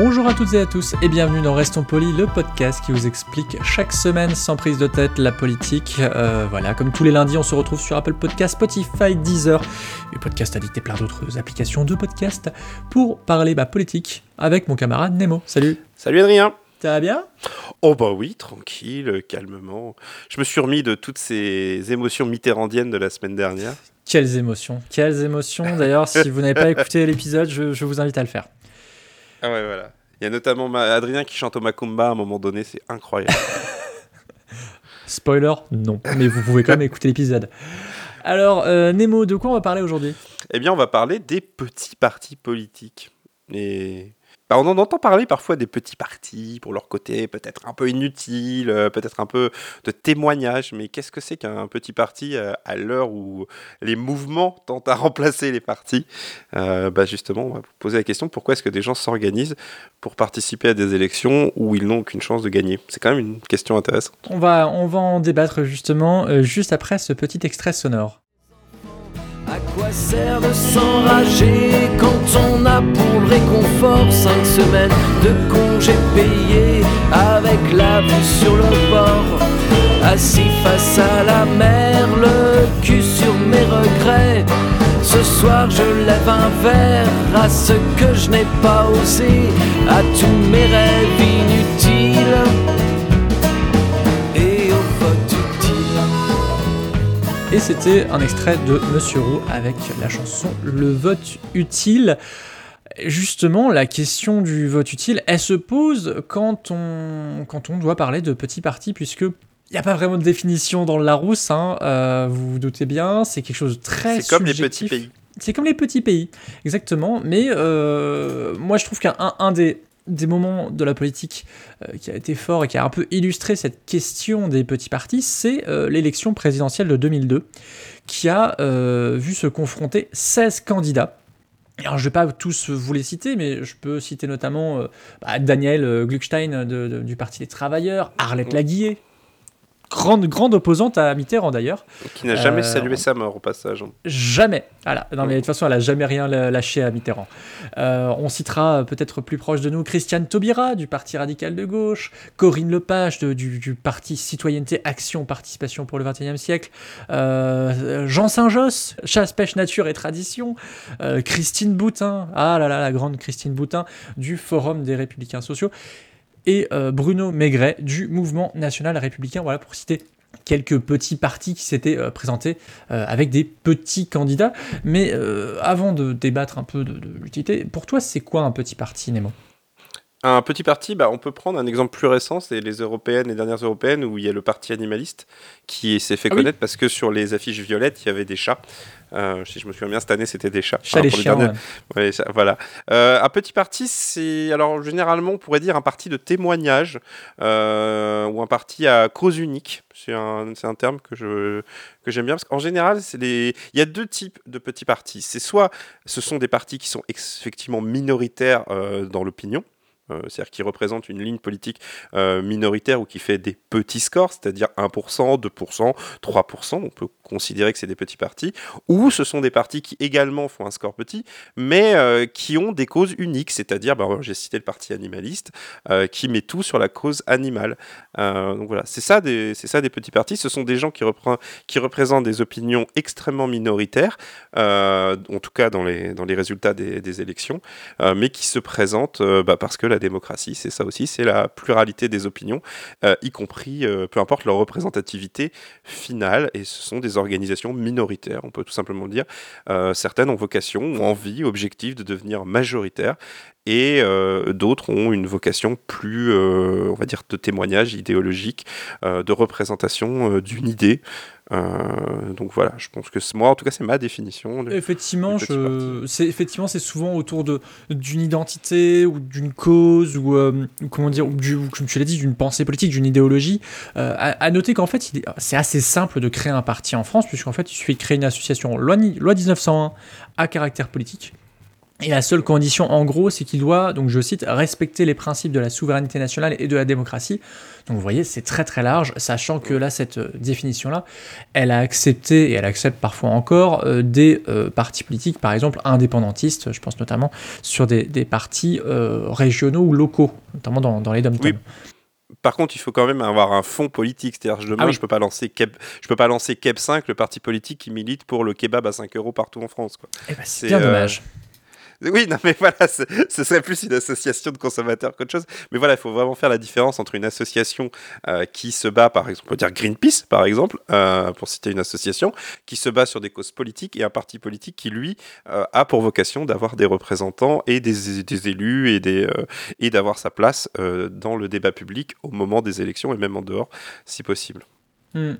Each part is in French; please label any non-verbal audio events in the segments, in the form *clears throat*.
Bonjour à toutes et à tous et bienvenue dans Restons Polis, le podcast qui vous explique chaque semaine sans prise de tête la politique. Euh, voilà, comme tous les lundis, on se retrouve sur Apple Podcast, Spotify, Deezer, le podcast addict et plein d'autres applications de podcast pour parler bah, politique avec mon camarade Nemo. Salut Salut Adrien Ça va bien? Oh bah oui, tranquille, calmement. Je me suis remis de toutes ces émotions mitterrandiennes de la semaine dernière. Quelles émotions Quelles émotions D'ailleurs, si vous n'avez pas *laughs* écouté l'épisode, je, je vous invite à le faire. Ah ouais, voilà. Il y a notamment ma- Adrien qui chante au Macumba à un moment donné, c'est incroyable. *laughs* Spoiler, non. Mais vous pouvez quand même écouter l'épisode. Alors, euh, Nemo, de quoi on va parler aujourd'hui? Eh bien, on va parler des petits partis politiques. Et bah, on en entend parler parfois des petits partis pour leur côté peut-être un peu inutile, euh, peut-être un peu de témoignage. Mais qu'est-ce que c'est qu'un petit parti euh, à l'heure où les mouvements tentent à remplacer les partis? Euh, bah, Justement, on va poser la question pourquoi est-ce que des gens s'organisent pour participer à des élections où ils n'ont aucune chance de gagner? C'est quand même une question intéressante. on va, en débattre justement juste après ce petit extrait sonore. À quoi sert de s'enrager quand on a pour le réconfort cinq semaines de congés payés avec la vue sur le bord? Assis face à la mer, le cul sur mes regrets. Ce soir je lève un verre à ce que je n'ai pas osé. À tous mes rêves inutiles C'était un extrait de Monsieur Roux avec la chanson Le vote utile. Justement, la question du vote utile, elle se pose quand on, quand on doit parler de petits partis, puisque il n'y a pas vraiment de définition dans le Larousse, hein, euh, vous vous doutez bien, c'est quelque chose de très C'est comme les petits pays. C'est comme les petits pays, exactement. Mais euh, moi, je trouve qu'un un, un des, des moments de la politique euh, qui a été fort et qui a un peu illustré cette question des petits partis, c'est euh, l'élection présidentielle de 2002, qui a euh, vu se confronter 16 candidats. Alors, je ne vais pas tous vous les citer, mais je peux citer notamment bah, Daniel Gluckstein de- de- du Parti des Travailleurs, Arlette Laguillet, grande, grande opposante à Mitterrand d'ailleurs. Qui n'a jamais Euh, salué sa mort au passage. Jamais. Voilà. Non, mais de toute façon, elle a jamais rien lâché à Mitterrand. Euh, on citera euh, peut-être plus proche de nous Christiane Taubira du Parti radical de gauche, Corinne Lepage de- du, du Parti Citoyenneté Action Participation pour le XXIe siècle, euh, Jean Saint-Josse, Chasse, Pêche, Nature et Tradition, Christine Boutin, ah là là, la grande Christine Boutin du Forum des Républicains Sociaux, et euh, Bruno Maigret du Mouvement National Républicain, voilà pour citer quelques petits partis qui s'étaient euh, présentés euh, avec des petits candidats. Mais avant de débattre un peu de, de l'utilité, pour toi, c'est quoi un petit parti, Nemo? Un petit parti, bah, on peut prendre un exemple plus récent, c'est les européennes, les dernières européennes, où il y a le parti animaliste qui s'est fait Ah oui. connaître parce que sur les affiches violettes, il y avait des chats. Euh, si je me souviens bien, cette année, c'était des chats. Chat Enfin, les chiens. dernières- ouais. Ouais, ça- voilà. Euh, un petit parti, c'est alors généralement on pourrait dire un parti de témoignage euh, ou un parti à cause unique. C'est un, terme que je que j'aime bien parce qu'en général, les il y a deux types de petits partis. C'est soit ce sont des partis qui sont effectivement minoritaires dans l'opinion. Euh, c'est-à-dire qui représentent une ligne politique euh, minoritaire ou qui fait des petits scores, c'est-à-dire 1%, 2%, 3%, on peut considérer que c'est des petits partis, ou ce sont des partis qui également font un score petit, mais euh, qui ont des causes uniques, c'est-à-dire, bah, j'ai cité le parti animaliste, qui met tout sur la cause animale. Donc voilà, c'est ça, des- c'est ça des petits partis, ce sont des gens qui, qui représentent des opinions extrêmement minoritaires, en tout cas dans les, dans les résultats des, des élections, mais qui se présentent bah, parce que la démocratie, c'est ça aussi, c'est la pluralité des opinions, euh, y compris, euh, peu importe leur représentativité finale, et ce sont des organisations minoritaires, on peut tout simplement le dire. Euh, certaines ont vocation, ont envie, objectif de devenir majoritaires, et d'autres ont une vocation plus, on va dire, de témoignage idéologique, de représentation d'une idée. Euh, donc voilà, je pense que moi, en tout cas, c'est ma définition. effectivement, c'est effectivement, c'est souvent autour de d'une identité ou d'une cause ou euh, comment dire, ou du, comme tu l'as dit, d'une pensée politique, d'une idéologie. Euh, à, noter qu'en fait, c'est assez simple de créer un parti en France, puisqu'en fait, il suffit de créer une association loi, loi 1901 à caractère politique. Et la seule condition, en gros, c'est qu'il doit, donc je cite, respecter les principes de la souveraineté nationale et de la démocratie. Donc vous voyez, c'est très très large, sachant que là, cette euh, définition-là, elle a accepté, et elle accepte parfois encore, euh, des euh, partis politiques, par exemple indépendantistes, je pense notamment sur des, des partis régionaux ou locaux, notamment dans, dans les dom oui. Par contre, il faut quand même avoir un fond politique. C'est-à-dire, demain, ah je peux pas lancer Keb, je peux pas lancer Keb 5, le parti politique qui milite pour le kebab à 5 euros partout en France. Quoi. Eh ben, c'est bien dommage. Oui, non, mais voilà, ce serait plus une association de consommateurs qu'autre chose. Mais voilà, il faut vraiment faire la différence entre une association euh, qui se bat, par exemple, on peut dire Greenpeace, par exemple, euh, pour citer une association, qui se bat sur des causes politiques, et un parti politique qui, lui, euh, a pour vocation d'avoir des représentants et des, élus et d'avoir sa place dans le débat public au moment des élections et même en dehors, si possible. Hmm.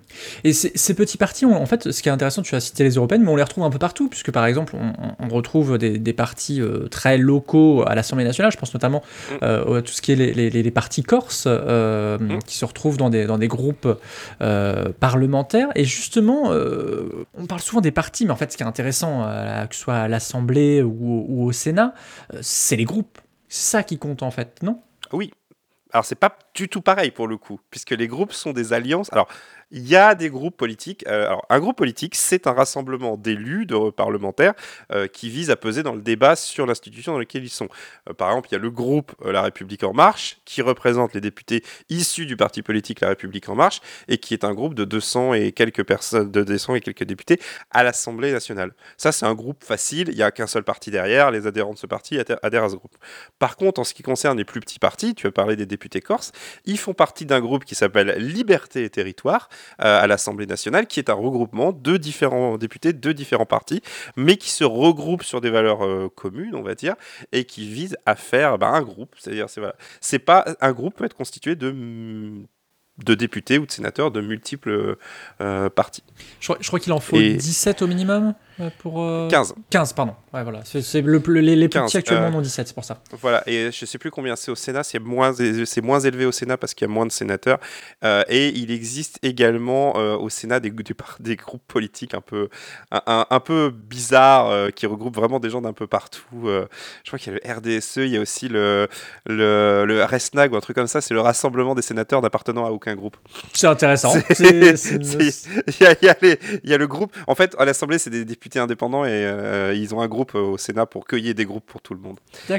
Et ces petits partis, en fait, ce qui est intéressant, tu as cité les européennes, mais on les retrouve un peu partout, puisque par exemple, on, retrouve des, partis euh, très locaux à l'Assemblée nationale. Je pense notamment hmm. euh, à tout ce qui est les, partis corses, euh, hmm. qui se retrouvent dans des, dans des groupes parlementaires. Et justement, on parle souvent des partis, mais en fait, ce qui est intéressant, que ce soit à l'Assemblée ou, ou, au Sénat, c'est les groupes. C'est ça qui compte en fait, non? Oui, alors c'est pas du tout pareil pour le coup, puisque les groupes sont des alliances. Alors il y a des groupes politiques. Euh, alors, un groupe politique, c'est un rassemblement d'élus, de parlementaires, euh, qui vise à peser dans le débat sur l'institution dans laquelle ils sont. Euh, par exemple, il y a le groupe La République En Marche, qui représente les députés issus du parti politique La République En Marche, et qui est un groupe de 200 et quelques personnes, de 200 et quelques députés à l'Assemblée nationale. Ça, c'est un groupe facile. Il n'y a qu'un seul parti derrière. Les adhérents de ce parti adhèrent à ce groupe. Par contre, en ce qui concerne les plus petits partis, tu as parlé des députés corses, ils font partie d'un groupe qui s'appelle Liberté et Territoire à l'Assemblée nationale, qui est un regroupement de différents députés de différents partis, mais qui se regroupent sur des valeurs euh, communes, on va dire, et qui vise à faire bah, un groupe. C'est-à-dire, c'est voilà, c'est pas un groupe peut être constitué de de députés ou de sénateurs de multiples euh, partis. Je, crois, qu'il en faut 17 au minimum pour 15. 15, pardon. Ouais, voilà. C'est le, les, les petits actuellement en ont 17, c'est pour ça. Voilà, et je sais plus combien c'est au Sénat, c'est moins, moins élevé au Sénat parce qu'il y a moins de sénateurs. Euh, et il existe également euh, au Sénat des, des, des, groupes politiques un peu, un, un peu bizarres euh, qui regroupent vraiment des gens d'un peu partout. je crois qu'il y a le RDSE, il y a aussi le, le, le RESNAG ou un truc comme ça, c'est le rassemblement des sénateurs n'appartenant à aucun groupe. C'est intéressant. Il y, a, y, y, a le groupe, en fait, à l'Assemblée, c'est des députés indépendants et ils ont un groupe au Sénat pour cueillir des groupes pour tout le monde.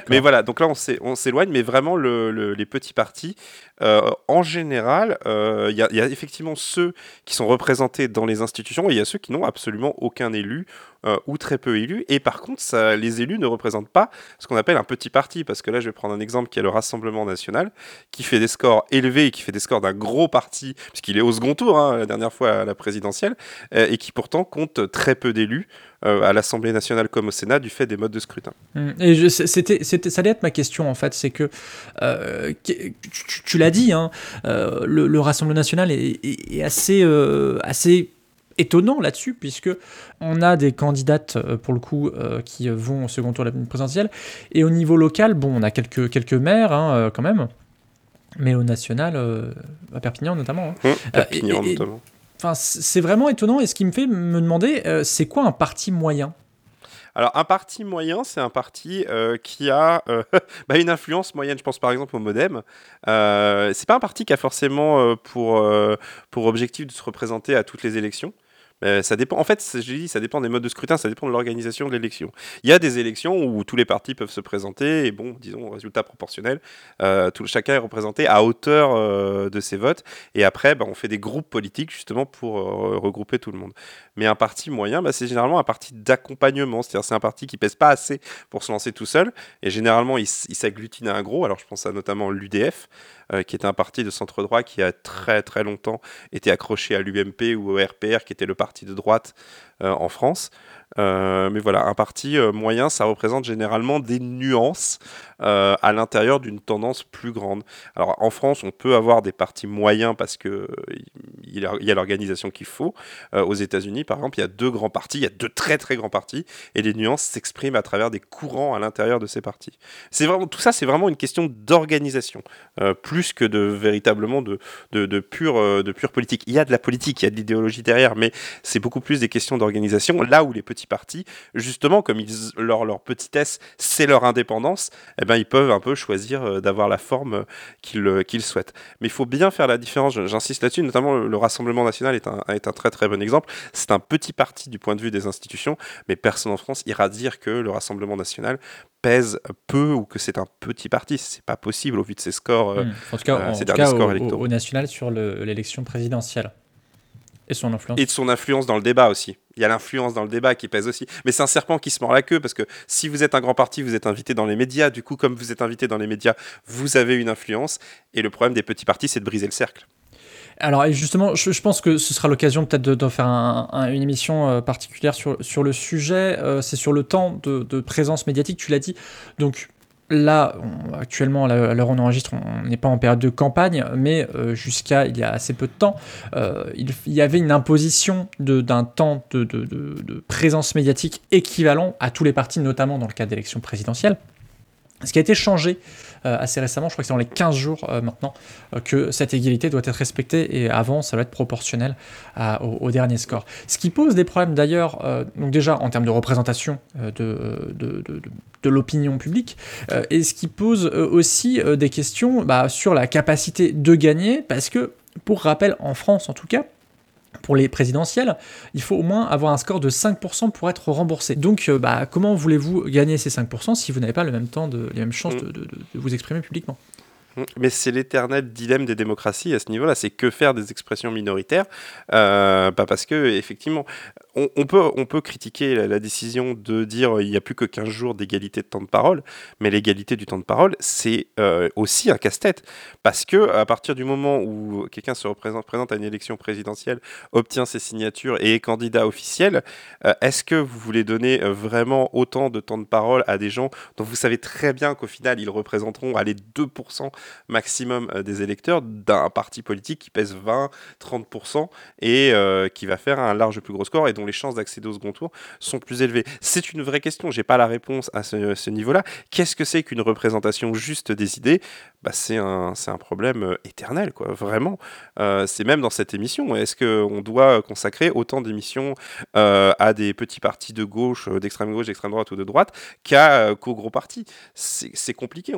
Mais voilà, donc là on s'éloigne, mais vraiment les petits partis, euh, en général, euh, il y, a effectivement ceux qui sont représentés dans les institutions et il y a ceux qui n'ont absolument aucun élu euh, ou très peu élus. Et par contre, les élus ne représentent pas ce qu'on appelle un petit parti, parce que là, je vais prendre un exemple qui est le Rassemblement national, qui fait des scores élevés et qui fait des scores d'un gros parti, puisqu'il est au second tour, hein, la dernière fois à la présidentielle, et qui pourtant compte très peu d'élus. à l'Assemblée nationale comme au Sénat du fait des modes de scrutin. Mmh. Et c'était, ça allait être ma question en fait, c'est que tu, tu l'as dit, hein, euh, le, Rassemblement national est, assez, euh, assez étonnant là-dessus, puisque on a des candidates, euh, pour le coup, qui vont au second tour de la présidentielle, et au niveau local, bon, on a quelques, quelques maires, hein, quand même, mais au national, à Perpignan notamment. Hein. Mmh, Perpignan notamment. Enfin, c'est vraiment étonnant, et ce qui me fait me demander, c'est quoi un parti moyen? Alors, un parti moyen, c'est un parti euh, qui a euh, *laughs* bah, une influence moyenne. Je pense par exemple au Modem. Euh, c'est pas un parti qui a forcément euh, pour, pour objectif de se représenter à toutes les élections. Euh, ça dépend. En fait, je dit, ça dépend des modes de scrutin, ça dépend de l'organisation de l'élection. Il y a des élections où tous les partis peuvent se présenter et bon, disons, résultat proportionnel, euh, tout, chacun est représenté à hauteur euh, de ses votes. Et après, bah, on fait des groupes politiques justement pour regrouper tout le monde. Mais un parti moyen, bah, c'est généralement un parti d'accompagnement, c'est-à-dire c'est un parti qui pèse pas assez pour se lancer tout seul. Et généralement, il, il s'agglutine à un gros. Alors, je pense à notamment l'UDF. Euh, qui était un parti de centre droit qui a très très longtemps été accroché à l'UMP ou au RPR, qui était le parti de droite euh, en France. Mais voilà, un parti moyen, ça représente généralement des nuances à l'intérieur d'une tendance plus grande. Alors en France, on peut avoir des partis moyens parce que il y a l'organisation qu'il faut. aux États-Unis, par exemple, il y a deux grands partis, il y a deux très très grands partis, et les nuances s'expriment à travers des courants à l'intérieur de ces partis. C'est vraiment tout ça, c'est vraiment une question d'organisation, plus que de véritablement de, de pure de pure politique. Il y a de la politique, il y a de l'idéologie derrière, mais c'est beaucoup plus des questions d'organisation. Là où les petits justement, comme ils, leur, leur petitesse, c'est leur indépendance, eh ben, ils peuvent un peu choisir euh, d'avoir la forme euh, qu'ils euh, qu'ils souhaitent. Mais il faut bien faire la différence, j'insiste là-dessus, notamment le Rassemblement national est un, est un très très bon exemple. C'est un petit parti du point de vue des institutions, mais personne en France ira dire que le Rassemblement national pèse peu ou que c'est un petit parti. C'est pas possible au vu de ses scores. Hmm. En tout cas, au, national sur l'élection présidentielle. Et son influence. Et de son influence dans le débat aussi. Il y a l'influence dans le débat qui pèse aussi. Mais c'est un serpent qui se mord la queue parce que si vous êtes un grand parti, vous êtes invité dans les médias. Du coup, comme vous êtes invité dans les médias, vous avez une influence. Et le problème des petits partis, c'est de briser le cercle. Alors justement, je, pense que ce sera l'occasion peut-être de, faire une émission euh, particulière sur, sur le sujet. Euh, c'est sur le temps de, de présence médiatique, tu l'as dit. Donc Là, actuellement, à l'heure où on enregistre, on n'est pas en période de campagne, mais euh, jusqu'à il y a assez peu de temps, euh, il, y avait une imposition d'un temps de, de, présence médiatique équivalent à tous les partis, notamment dans le cas d'élections présidentielles. Ce qui a été changé euh, assez récemment, je crois que c'est dans les 15 jours euh, maintenant, euh, que cette égalité doit être respectée et avant ça va être proportionnel au, dernier score. Ce qui pose des problèmes d'ailleurs, donc déjà en termes de représentation de, de, l'opinion publique, et ce qui pose aussi des questions bah, sur la capacité de gagner, parce que, pour rappel, en France en tout cas, pour les présidentielles, il faut au moins avoir un score de 5% pour être remboursé. Donc, euh, bah, comment voulez-vous gagner ces 5% si vous n'avez pas le même temps, de, les mêmes chances mm. de vous exprimer publiquement? Mm. Mais c'est l'éternel dilemme des démocraties à ce niveau-là. C'est que faire des expressions minoritaires euh, bah, Parce que, effectivement, on, peut, on peut critiquer la, décision de dire euh, il n'y a plus que 15 jours d'égalité de temps de parole, mais l'égalité du temps de parole, c'est euh, aussi un casse-tête. Parce que à partir du moment où quelqu'un se représente, présente à une élection présidentielle, obtient ses signatures et est candidat officiel, est-ce que vous voulez donner vraiment autant de temps de parole à des gens dont vous savez très bien qu'au final, ils représenteront les 2% maximum euh, des électeurs d'un parti politique qui pèse 20, 30% et euh, qui va faire un large plus gros score et dont les chances d'accéder au second tour sont plus élevées. C'est une vraie question, j'ai pas la réponse à ce, niveau-là. Qu'est-ce que c'est qu'une représentation juste des idées? Bah, c'est un, un problème euh, éternel, quoi, vraiment. c'est même dans cette émission. Est-ce qu'on doit consacrer autant d'émissions à des petits partis de gauche, d'extrême gauche, d'extrême droite ou de droite qu'aux gros partis? C'est compliqué.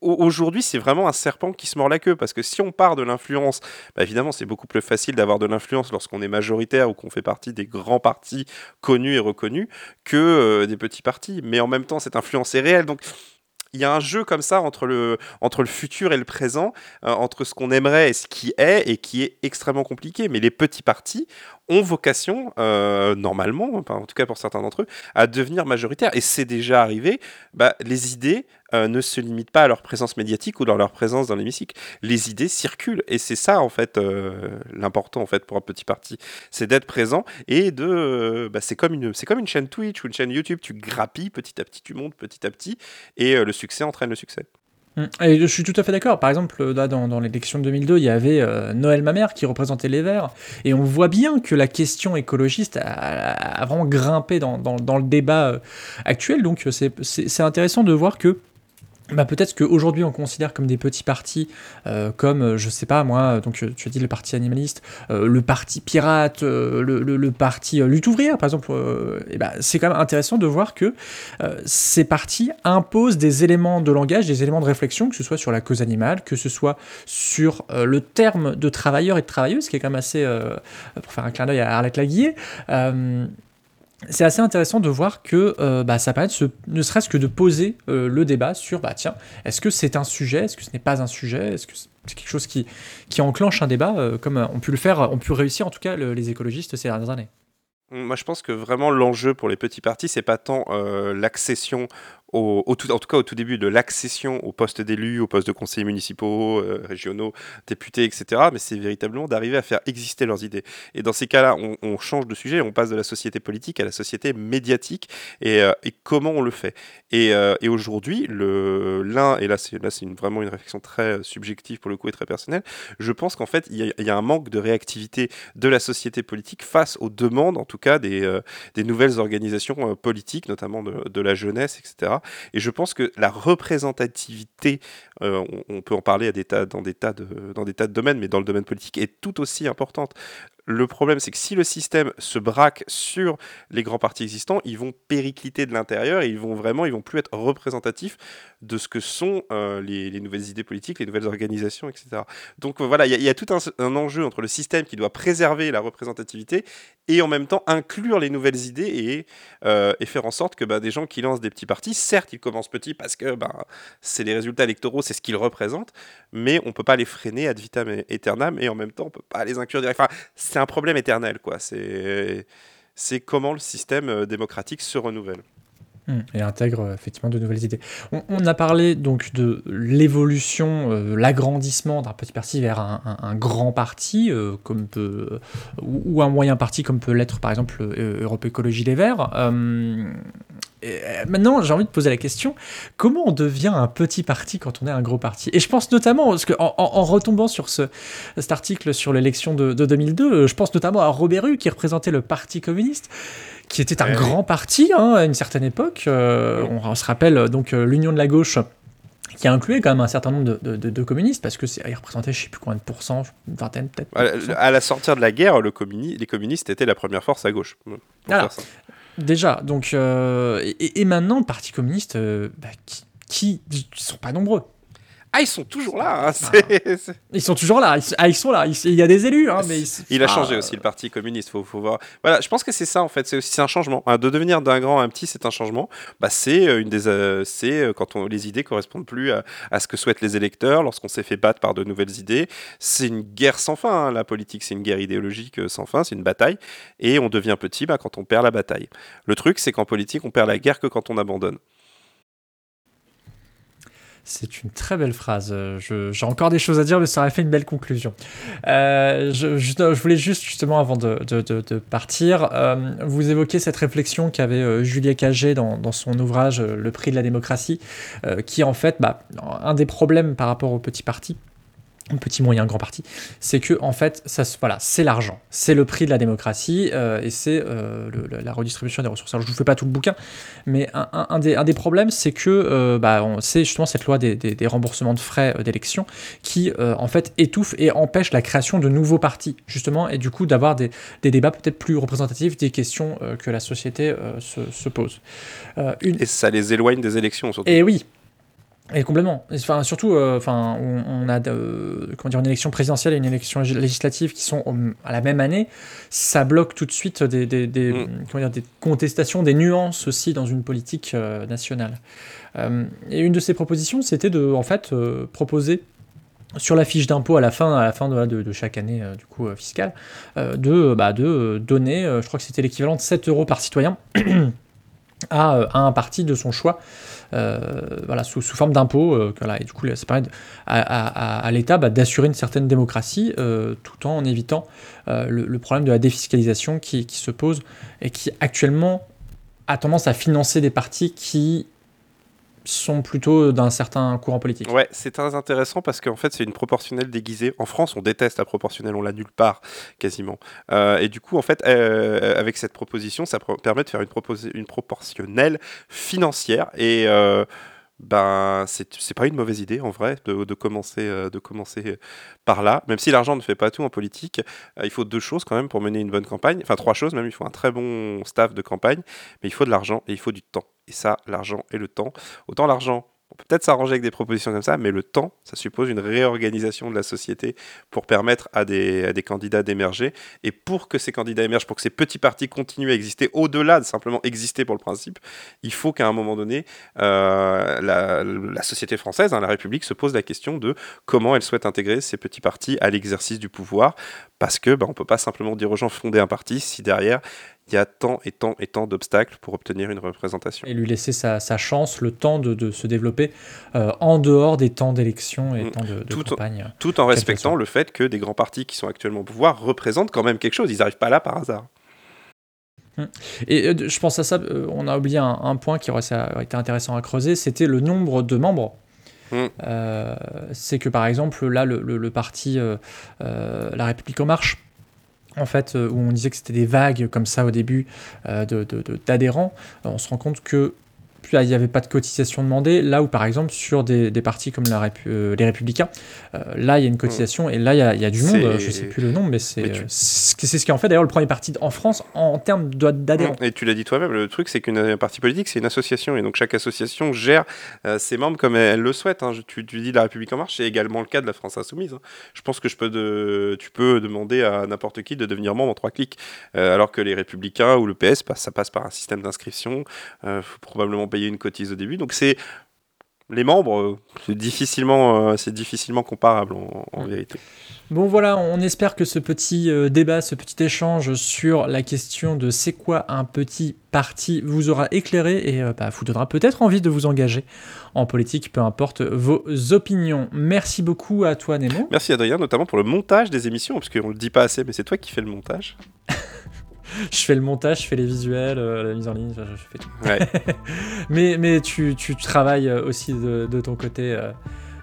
Aujourd'hui, c'est vraiment un serpent qui se mord la queue. Parce que si on part de l'influence, bah, évidemment, c'est beaucoup plus facile d'avoir de l'influence lorsqu'on est majoritaire ou qu'on fait partie des grands partis connus et reconnus que euh, des petits partis. Mais en même temps, cette influence est réelle. Donc, il y a un jeu comme ça entre le, entre le futur et le présent, euh, entre ce qu'on aimerait et ce qui est, et qui est extrêmement compliqué. Mais les petits partis ont vocation, euh, normalement, en tout cas pour certains d'entre eux, à devenir majoritaires. Et c'est déjà arrivé. Bah, les idées euh, ne se limitent pas à leur présence médiatique ou dans leur présence dans l'hémicycle. Les idées circulent. Et c'est ça, en fait, l'important en fait, pour un petit parti. C'est d'être présent et de. Bah, c'est comme, une, comme une chaîne Twitch ou une chaîne YouTube. Tu grappilles petit à petit, tu montes petit à petit. Et le succès entraîne le succès. Hum. Et je suis tout à fait d'accord. Par exemple, là, dans, l'élection de 2002, il y avait euh, Noël Mamère qui représentait les Verts. Et on voit bien que la question écologiste a, vraiment grimpé dans, le débat euh, actuel. Donc c'est intéressant de voir que bah peut-être qu'aujourd'hui on considère comme des petits partis, euh, comme euh, je sais pas moi, donc euh, tu as dit le parti animaliste, le parti pirate, le, le, parti lutte ouvrière par exemple, bah, c'est quand même intéressant de voir que ces partis imposent des éléments de langage, des éléments de réflexion, que ce soit sur la cause animale, que ce soit sur le terme de travailleur et de travailleuse, qui est quand même assez, pour faire un clin d'œil à Arlette Laguillet, c'est assez intéressant de voir que euh, bah, ça permet ne serait-ce que de poser euh, le débat sur bah tiens, est-ce que c'est un sujet, est-ce que ce n'est pas un sujet, est-ce que c'est quelque chose qui, qui enclenche un débat, euh, comme on pu le faire, ont pu réussir en tout cas les écologistes ces dernières années? Moi, je pense que vraiment l'enjeu pour les petits partis, c'est pas tant l'accession en tout cas au tout début de l'accession au poste d'élus, au poste de conseillers municipaux, euh, régionaux, députés, etc. Mais c'est véritablement d'arriver à faire exister leurs idées. Et dans ces cas-là, on, change de sujet, on passe de la société politique à la société médiatique. Et, euh, comment on le fait? Et, euh, et aujourd'hui, l'un, et là c'est vraiment une réflexion très subjective pour le coup et très personnelle, je pense qu'en fait, il y, a un manque de réactivité de la société politique face aux demandes, en tout cas, des, des nouvelles organisations politiques, notamment de la jeunesse, etc. Et je pense que la représentativité, euh, on, peut en parler dans, des tas de, domaines, mais dans le domaine politique, est tout aussi importante. Le problème, c'est que si le système se braque sur les grands partis existants, ils vont péricliter de l'intérieur et ils vont vraiment, ils vont plus être représentatifs de ce que sont euh, les, nouvelles idées politiques, les nouvelles organisations, etc. Donc voilà, il y, a tout un, enjeu entre le système qui doit préserver la représentativité et en même temps inclure les nouvelles idées et, euh, faire en sorte que bah, des gens qui lancent des petits partis, certes, ils commencent petits parce que bah, c'est les résultats électoraux, c'est ce qu'ils représentent, mais on peut pas les freiner ad vitam aeternam et en même temps, on peut pas les inclure directement c'est un problème éternel, quoi. C'est, c'est comment le système euh, démocratique se renouvelle. Mmh. Et intègre euh, effectivement de nouvelles idées. On, a parlé donc de l'évolution, euh, l'agrandissement d'un petit parti vers un, grand parti, comme peut, ou, un moyen parti comme peut l'être par exemple Europe Écologie Les Verts. Euh, maintenant, j'ai envie de poser la question comment on devient un petit parti quand on est un gros parti? Et je pense notamment, parce que en, retombant sur ce, cet article sur l'élection de, 2002, euh, je pense notamment à Robert Hue qui représentait le Parti communiste qui était un grand parti hein, à une certaine époque. Euh, on, se rappelle donc l'Union de la gauche qui incluait quand même un certain nombre de, communistes, parce que il représentait je sais plus combien de pourcents, une vingtaine peut-être. À la sortie de la guerre, le les communistes étaient la première force à gauche. Déjà, donc, euh, et, maintenant, le Parti communiste, euh, bah, qui, qui, sont pas nombreux. Ah, ils sont toujours là. Hein, ah. Ils sont toujours là. Ils, ah, ils sont là. Il y a des élus. Hein, mais il a changé aussi le Parti communiste. Faut, faut voir. Voilà, je pense que c'est ça en fait. C'est aussi un changement. Hein, de devenir d'un grand à un petit, c'est un changement. Bah, c'est euh, une des, c'est quand on, les idées correspondent plus à, ce que souhaitent les électeurs. Lorsqu'on s'est fait battre par de nouvelles idées, c'est une guerre sans fin. La politique, c'est une guerre idéologique sans fin. C'est une bataille. Et on devient petit bah, quand on perd la bataille. Le truc, c'est qu'en politique, on perd la guerre que quand on abandonne. C'est une très belle phrase. Euh, j'ai encore des choses à dire, mais ça aurait fait une belle conclusion. Euh, je, voulais juste, justement, avant de, partir, euh, vous évoquer cette réflexion qu'avait Julia Cagé dans, son ouvrage Le prix de la démocratie, qui en fait, bah, un des problèmes par rapport au petit parti, petit moyen grand parti, c'est que en fait, ça, voilà, c'est l'argent, c'est le prix de la démocratie euh, et c'est euh, la redistribution des ressources. Alors je vous fais pas tout le bouquin, mais un, des, un des, problèmes, c'est que euh, bah, c'est justement cette loi des, des, remboursements de frais d'élection qui en fait étouffe et empêche la création de nouveaux partis, justement, et du coup d'avoir des, débats peut-être plus représentatifs des questions que la société se, se, pose. Une... Et ça les éloigne des élections surtout. Et oui, et complètement. Enfin, surtout, euh, enfin, on, a comment dire, une élection présidentielle et une élection législative qui sont à la même année. Ça bloque tout de suite des, des, des, mm. comment dire, des contestations, des nuances aussi dans une politique euh, nationale. Euh, et une de ces propositions, c'était de, en fait, proposer sur la fiche d'impôt à la fin, à la fin de, de, chaque année du coup fiscale, de, bah, de donner, je crois que c'était l'équivalent de 7 euros par citoyen *clears throat* à, à un parti de son choix. Euh, sous, forme d'impôt. Euh, voilà, et du coup, ça permet à, l'État bah, d'assurer une certaine démocratie euh, tout en évitant le, problème de la défiscalisation qui se pose et qui actuellement a tendance à financer des partis qui sont plutôt d'un certain courant politique. Ouais, c'est très intéressant parce qu'en fait, c'est une proportionnelle déguisée. En France, on déteste la proportionnelle, on l'a nulle part, quasiment. Euh, et du coup, en fait, euh, avec cette proposition, ça permet de faire une, proportionnelle financière. Et euh, ben c'est pas une mauvaise idée en vrai de, commencer, de commencer par là. Même si l'argent ne fait pas tout en politique, il faut deux choses quand même pour mener une bonne campagne. Enfin trois choses même, il faut un très bon staff de campagne, mais il faut de l'argent et il faut du temps. Et ça, l'argent et le temps. Autant l'argent, on peut peut-être s'arranger avec des propositions comme ça, mais le temps, ça suppose une réorganisation de la société pour permettre à des, candidats d'émerger. Et pour que ces candidats émergent, pour que ces petits partis continuent à exister, au-delà de simplement exister pour le principe, il faut qu'à un moment donné, euh, la, société française, hein, la République, se pose la question de comment elle souhaite intégrer ces petits partis à l'exercice du pouvoir. Parce que ben, on ne peut pas simplement dire aux gens fonder un parti si derrière il y a tant et tant et tant d'obstacles pour obtenir une représentation. Et lui laisser sa, sa chance, le temps de, de se développer euh, en dehors des temps d'élection et Mm. temps de, de Tout- campagne. Tout en respectant le fait que des grands partis qui sont actuellement au pouvoir représentent quand même quelque chose. Ils n'arrivent pas là par hasard. Et euh, je pense à ça, euh, on a oublié un, un point qui aurait, été intéressant à creuser, c'était le nombre de membres. Mm. Euh, c'est que par exemple, là, le, le- le parti euh, euh, La République En Marche, en fait, euh, où on disait que c'était des vagues comme ça au début euh, de- de- d'adhérents, euh, on se rend compte que puis, il n'y avait pas de cotisation demandée, là où par exemple sur des, des partis comme la Répu- euh, les Républicains, euh, là il y a une cotisation et là il y a, y a du monde, je sais plus le nom, mais c'est tu- euh, c'est ce qui en fait d'ailleurs le premier parti en France en, termes d'adhérents. Et tu l'as dit toi-même, le truc c'est qu'un parti politique c'est une association et donc chaque association gère euh, ses membres comme elle, elle le souhaite. hein. Je- Tu, tu dis la République en marche, c'est également le cas de la France insoumise. hein. Je pense que je peux de, tu peux demander à n'importe qui de devenir membre en trois clics, alors que les Républicains ou le PS, bah, ça passe par un système d'inscription. Faut probablement payer une cotise au début. Donc c'est les membres, euh, c'est difficilement, euh, c'est difficilement comparable en, en Mm. vérité. Bon voilà, on espère que ce petit euh, débat, ce petit échange sur la question de c'est quoi un petit parti vous aura éclairé et euh, bah, vous donnera peut-être envie de vous engager en politique, peu importe vos opinions. Merci beaucoup à toi Nemo. Merci Adrien, notamment pour le montage des émissions, parce qu'on le dit pas assez, mais c'est toi qui fais le montage. *laughs* *laughs* Je fais le montage, je fais les visuels, euh, la mise en ligne, je, fais tout. Ouais. *laughs* mais mais tu, tu travailles euh, aussi de, de ton côté euh,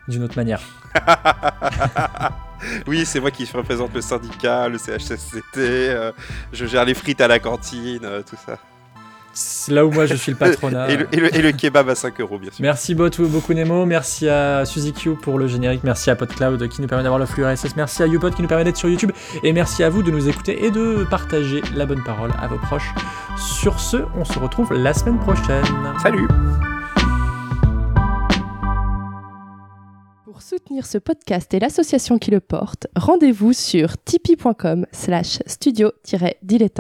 d'une autre manière. *laughs* oui, c'est moi qui représente le syndicat, le CHSCT, euh, je gère les frites à la cantine, euh, tout ça. C'est là où moi je suis le patronat. et, le, et le- et le kebab à 5 euros, bien sûr. Merci beaucoup, beaucoup Nemo, merci à Suzy Q pour le générique, merci à PodCloud qui nous permet d'avoir le flux RSS, merci à YouPod qui nous permet d'être sur YouTube, et merci à vous de nous écouter et de partager la bonne parole à vos proches. Sur ce, on se retrouve la semaine prochaine. Salut Pour soutenir ce podcast et l'association qui le porte, rendez-vous sur tipeee.com slash studio-dilettante.